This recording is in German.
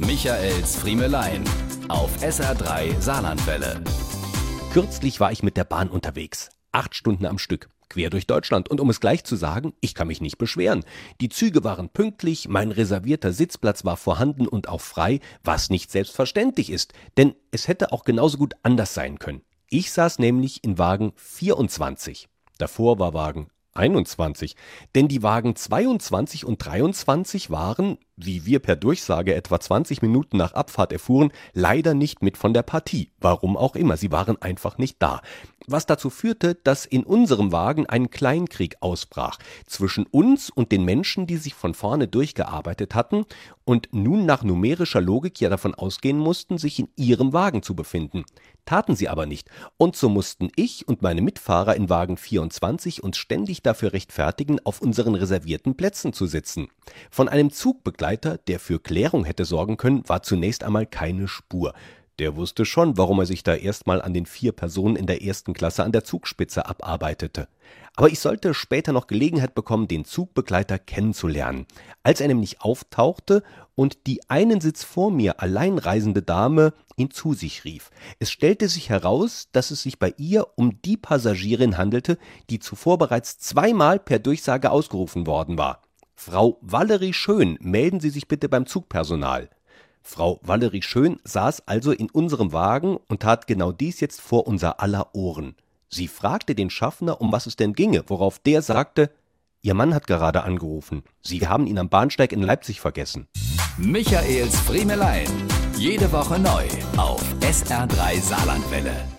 Michaels Friemelein auf SR3 Saarlandwelle. Kürzlich war ich mit der Bahn unterwegs. Acht Stunden am Stück. Quer durch Deutschland. Und um es gleich zu sagen, ich kann mich nicht beschweren. Die Züge waren pünktlich, mein reservierter Sitzplatz war vorhanden und auch frei, was nicht selbstverständlich ist. Denn es hätte auch genauso gut anders sein können. Ich saß nämlich in Wagen 24. Davor war Wagen 21. Denn die Wagen 22 und 23 waren, wie wir per Durchsage etwa 20 Minuten nach Abfahrt erfuhren, leider nicht mit von der Partie. Warum auch immer, sie waren einfach nicht da. Was dazu führte, dass in unserem Wagen ein Kleinkrieg ausbrach zwischen uns und den Menschen, die sich von vorne durchgearbeitet hatten und nun nach numerischer Logik ja davon ausgehen mussten, sich in ihrem Wagen zu befinden. Taten sie aber nicht, und so mussten ich und meine Mitfahrer in Wagen 24 uns ständig dafür rechtfertigen, auf unseren reservierten Plätzen zu sitzen. Von einem Zugbegleiter, der für Klärung hätte sorgen können, war zunächst einmal keine Spur. Der wusste schon, warum er sich da erstmal an den vier Personen in der ersten Klasse an der Zugspitze abarbeitete. Aber ich sollte später noch Gelegenheit bekommen, den Zugbegleiter kennenzulernen. Als er nämlich auftauchte und die einen Sitz vor mir alleinreisende Dame ihn zu sich rief. Es stellte sich heraus, dass es sich bei ihr um die Passagierin handelte, die zuvor bereits zweimal per Durchsage ausgerufen worden war. Frau Valerie Schön, melden Sie sich bitte beim Zugpersonal. Frau Valerie Schön saß also in unserem Wagen und tat genau dies jetzt vor unser aller Ohren. Sie fragte den Schaffner, um was es denn ginge, worauf der sagte, Ihr Mann hat gerade angerufen. Sie haben ihn am Bahnsteig in Leipzig vergessen. Michaels Friemelein. Jede Woche neu auf SR3 Saarlandwelle.